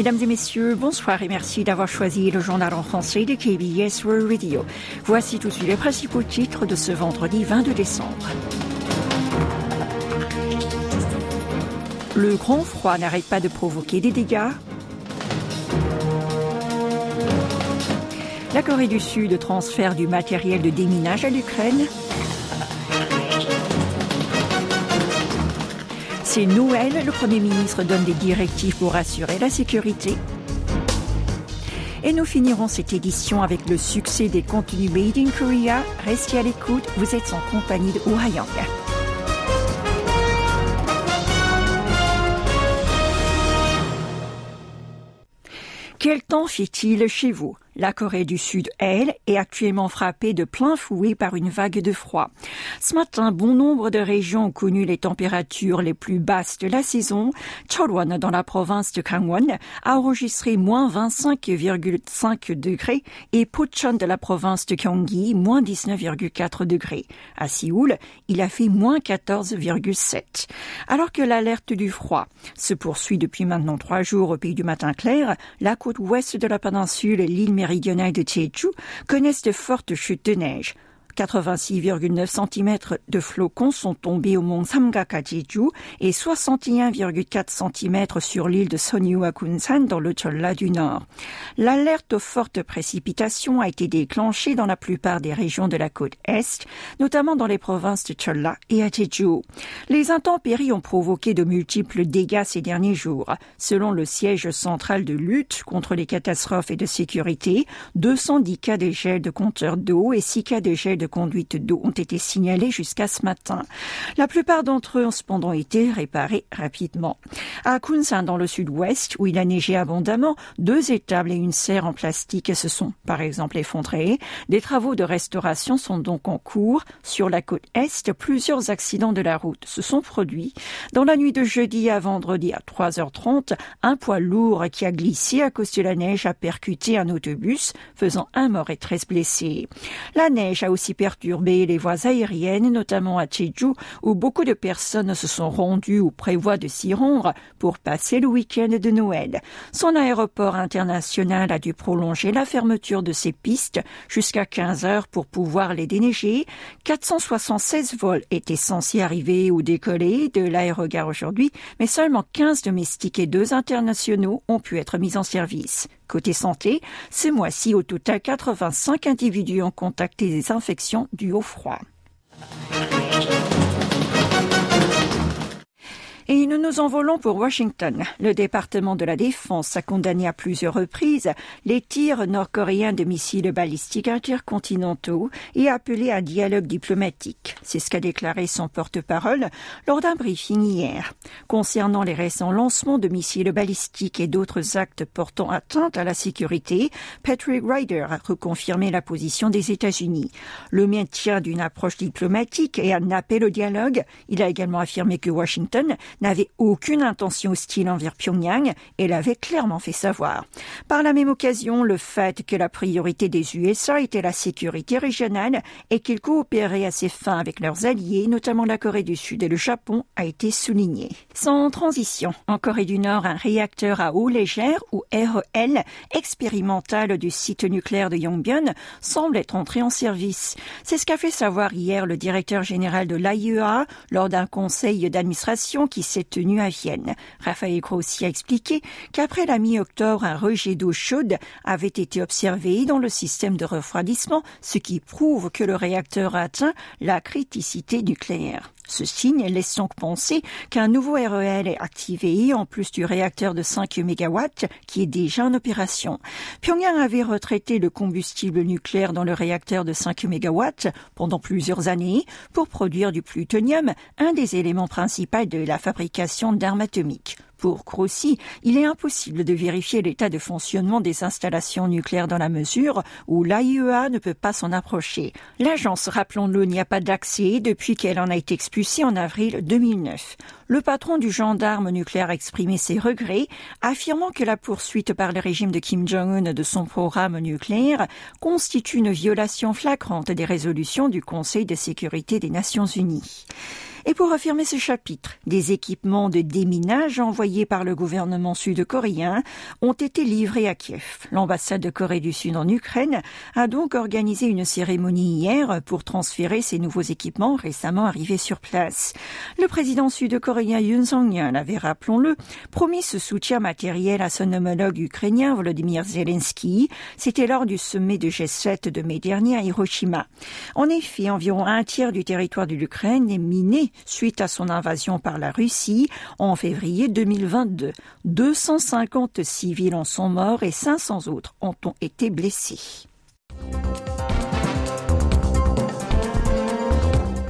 Mesdames et messieurs, bonsoir et merci d'avoir choisi le journal en français de KBS World Radio. Voici tout de suite les principaux titres de ce vendredi 22 décembre. Le grand froid n'arrête pas de provoquer des dégâts. La Corée du Sud transfère du matériel de déminage à l'Ukraine. C'est Noël, le Premier ministre donne des directives pour assurer la sécurité. Et nous finirons cette édition avec le succès des contenus Made in Korea. Restez à l'écoute, vous êtes en compagnie de Oh Hayang. Quel temps fait-il chez vous? La Corée du Sud, elle, est actuellement frappée de plein fouet par une vague de froid. Ce matin, bon nombre de régions ont connu les températures les plus basses de la saison. Chorwon, dans la province de Gangwon, a enregistré moins 25,5 degrés et Pocheon de la province de Gyeonggi, moins 19,4 degrés. À Séoul, il a fait moins 14,7. Alors que l'alerte du froid se poursuit depuis maintenant trois jours au pays du matin clair, la côte ouest de la péninsule l'île méridionales de Jeju connaissent de fortes chutes de neige. 86,9 cm de flocons sont tombés au mont Samgak à Jeju et 61,4 cm sur l'île de Sonyu à Kunsan dans le Cholla du Nord. L'alerte aux fortes précipitations a été déclenchée dans la plupart des régions de la côte Est, notamment dans les provinces de Cholla et Jeju. Les intempéries ont provoqué de multiples dégâts ces derniers jours. Selon le siège central de lutte contre les catastrophes et de sécurité, 210 cas de gel de compteurs d'eau et 6 cas de gel de conduite d'eau ont été signalés jusqu'à ce matin. La plupart d'entre eux ont cependant été réparés rapidement. À Kunsan, dans le sud-ouest, où il a neigé abondamment, deux étables et une serre en plastique se sont, par exemple, effondrées. Des travaux de restauration sont donc en cours. Sur la côte est, plusieurs accidents de la route se sont produits. Dans la nuit de jeudi à vendredi à 3h30, un poids lourd qui a glissé à cause de la neige a percuté un autobus, faisant un mort et 13 blessés. La neige a aussi perturber les voies aériennes, notamment à Jeju, où beaucoup de personnes se sont rendues ou prévoient de s'y rendre pour passer le week-end de Noël. Son aéroport international a dû prolonger la fermeture de ses pistes jusqu'à 15 heures pour pouvoir les déneiger. 476 vols étaient censés arriver ou décoller de l'aérogare aujourd'hui, mais seulement 15 domestiques et 2 internationaux ont pu être mis en service. Côté santé, ce mois-ci, au total, 85 individus ont contacté des infections dues au froid. Et nous nous envolons pour Washington. Le département de la Défense a condamné à plusieurs reprises les tirs nord-coréens de missiles balistiques intercontinentaux et a appelé à un dialogue diplomatique. C'est ce qu'a déclaré son porte-parole lors d'un briefing hier. Concernant les récents lancements de missiles balistiques et d'autres actes portant atteinte à la sécurité, Patrick Ryder a reconfirmé la position des États-Unis. Le maintien d'une approche diplomatique et un appel au dialogue. Il a également affirmé que Washington n'avait aucune intention hostile envers Pyongyang et l'avait clairement fait savoir. Par la même occasion, le fait que la priorité des USA était la sécurité régionale et qu'ils coopéraient à ses fins avec leurs alliés, notamment la Corée du Sud et le Japon, a été souligné. Sans transition, en Corée du Nord, un réacteur à eau légère, ou REL, expérimental du site nucléaire de Yongbyon, semble être entré en service. C'est ce qu'a fait savoir hier le directeur général de l'AIEA lors d'un conseil d'administration qui s'est tenu à Vienne. Raphaël Grossi a expliqué qu'après la mi-octobre, un rejet d'eau chaude avait été observé dans le système de refroidissement, ce qui prouve que le réacteur atteint la criticité nucléaire. Ce signe laisse donc penser qu'un nouveau REL est activé en plus du réacteur de 5 MW qui est déjà en opération. Pyongyang avait retraité le combustible nucléaire dans le réacteur de 5 MW pendant plusieurs années pour produire du plutonium, un des éléments principaux de la fabrication d'armes atomiques. Pour Grossi, il est impossible de vérifier l'état de fonctionnement des installations nucléaires dans la mesure où l'AIEA ne peut pas s'en approcher. L'agence, rappelons-le, n'y a pas d'accès depuis qu'elle en a été expulsée en avril 2009. Le patron du gendarme nucléaire a exprimé ses regrets, affirmant que la poursuite par le régime de Kim Jong-un de son programme nucléaire constitue une violation flagrante des résolutions du Conseil de sécurité des Nations Unies. Et pour affirmer ce chapitre, des équipements de déminage envoyés par le gouvernement sud-coréen ont été livrés à Kiev. L'ambassade de Corée du Sud en Ukraine a donc organisé une cérémonie hier pour transférer ces nouveaux équipements récemment arrivés sur place. Le président sud-coréen Yoon Song-yeol avait, rappelons-le, promis ce soutien matériel à son homologue ukrainien Volodymyr Zelensky. C'était lors du sommet de G7 de mai dernier à Hiroshima. En effet, environ un tiers du territoire de l'Ukraine est miné suite à son invasion par la Russie en février 2022. 250 civils en sont morts et 500 autres ont été blessés.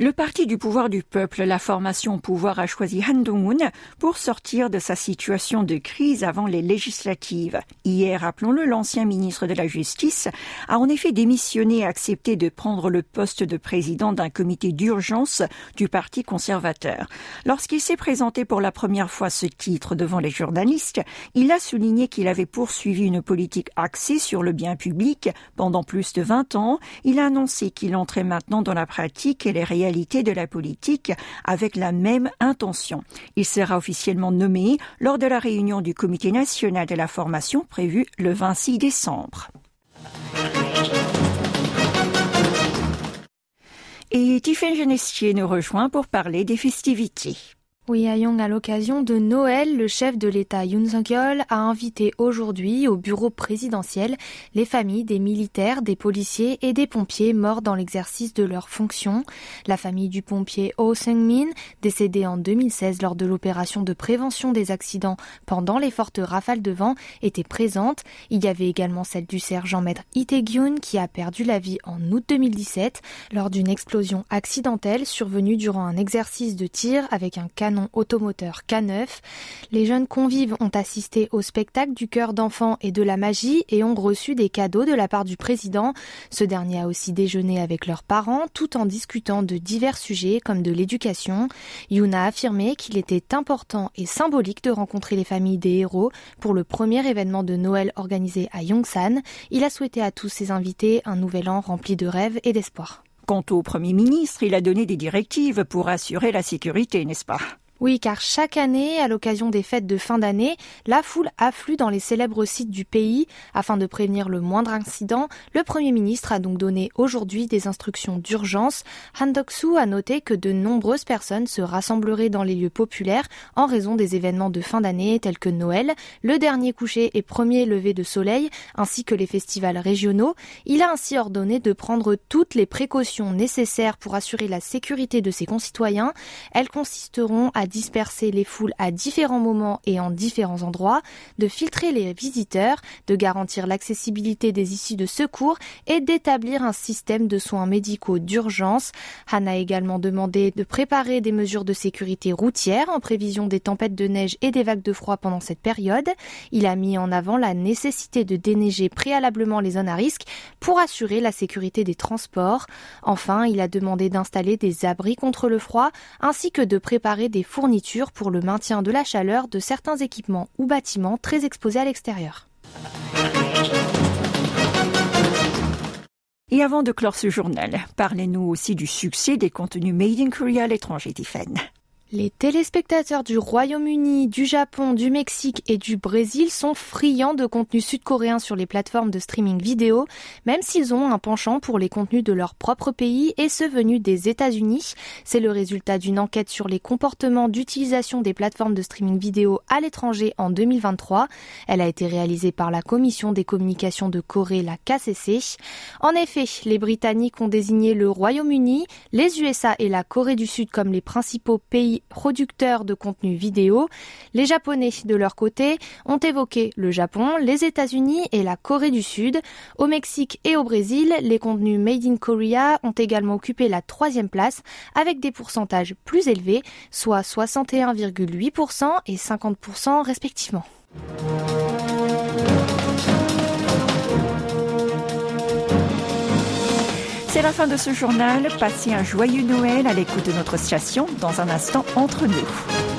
Le parti du pouvoir du peuple, la formation pouvoir, a choisi Han Dong-un pour sortir de sa situation de crise avant les législatives. Hier, rappelons-le, l'ancien ministre de la Justice a en effet démissionné et accepté de prendre le poste de président d'un comité d'urgence du Parti conservateur. Lorsqu'il s'est présenté pour la première fois ce titre devant les journalistes, il a souligné qu'il avait poursuivi une politique axée sur le bien public pendant plus de 20 ans. Il a annoncé qu'il entrait maintenant dans la pratique et les réalités de la politique avec la même intention. Il sera officiellement nommé lors de la réunion du Comité national de la formation prévue le 26 décembre. Et Tiffany Genestier nous rejoint pour parler des festivités. Oui, Ayong, à l'occasion de Noël, le chef de l'État Yoon Suk-yeol a invité aujourd'hui au bureau présidentiel les familles des militaires, des policiers et des pompiers morts dans l'exercice de leurs fonctions. La famille du pompier Oh Seung-min, décédé en 2016 lors de l'opération de prévention des accidents pendant les fortes rafales de vent, était présente. Il y avait également celle du sergent-maître Lee Tae-gyun qui a perdu la vie en août 2017 lors d'une explosion accidentelle survenue durant un exercice de tir avec un canon automoteur K9. Les jeunes convives ont assisté au spectacle du cœur d'enfant et de la magie et ont reçu des cadeaux de la part du président. Ce dernier a aussi déjeuné avec leurs parents tout en discutant de divers sujets comme de l'éducation. Yoon a affirmé qu'il était important et symbolique de rencontrer les familles des héros pour le premier événement de Noël organisé à Yongsan. Il a souhaité à tous ses invités un nouvel an rempli de rêves et d'espoir. Quant au Premier ministre, il a donné des directives pour assurer la sécurité, n'est-ce pas? Oui, car chaque année, à l'occasion des fêtes de fin d'année, la foule afflue dans les célèbres sites du pays. Afin de prévenir le moindre incident, le Premier ministre a donc donné aujourd'hui des instructions d'urgence. Han Dok-soo a noté que de nombreuses personnes se rassembleraient dans les lieux populaires en raison des événements de fin d'année tels que Noël, le dernier coucher et premier lever de soleil, ainsi que les festivals régionaux. Il a ainsi ordonné de prendre toutes les précautions nécessaires pour assurer la sécurité de ses concitoyens. Elles consisteront à disperser les foules à différents moments et en différents endroits, de filtrer les visiteurs, de garantir l'accessibilité des issues de secours et d'établir un système de soins médicaux d'urgence. Han a également demandé de préparer des mesures de sécurité routière en prévision des tempêtes de neige et des vagues de froid pendant cette période. Il a mis en avant la nécessité de déneiger préalablement les zones à risque pour assurer la sécurité des transports. Enfin, il a demandé d'installer des abris contre le froid ainsi que de préparer des fournitures pour le maintien de la chaleur de certains équipements ou bâtiments très exposés à l'extérieur. Et avant de clore ce journal, parlez-nous aussi du succès des contenus Made in Korea à l'étranger, Tiffen. Les téléspectateurs du Royaume-Uni, du Japon, du Mexique et du Brésil sont friands de contenus sud-coréens sur les plateformes de streaming vidéo, même s'ils ont un penchant pour les contenus de leur propre pays et ceux venus des États-Unis. C'est le résultat d'une enquête sur les comportements d'utilisation des plateformes de streaming vidéo à l'étranger en 2023. Elle a été réalisée par la Commission des communications de Corée, la KCC. En effet, les Britanniques ont désigné le Royaume-Uni, les USA et la Corée du Sud comme les principaux pays producteurs de contenu vidéo. Les Japonais, de leur côté, ont évoqué le Japon, les États-Unis et la Corée du Sud. Au Mexique et au Brésil, les contenus Made in Korea ont également occupé la troisième place avec des pourcentages plus élevés, soit 61,8% et 50% respectivement. La fin de ce journal. Passez un joyeux Noël à l'écoute de notre station dans un instant entre nous.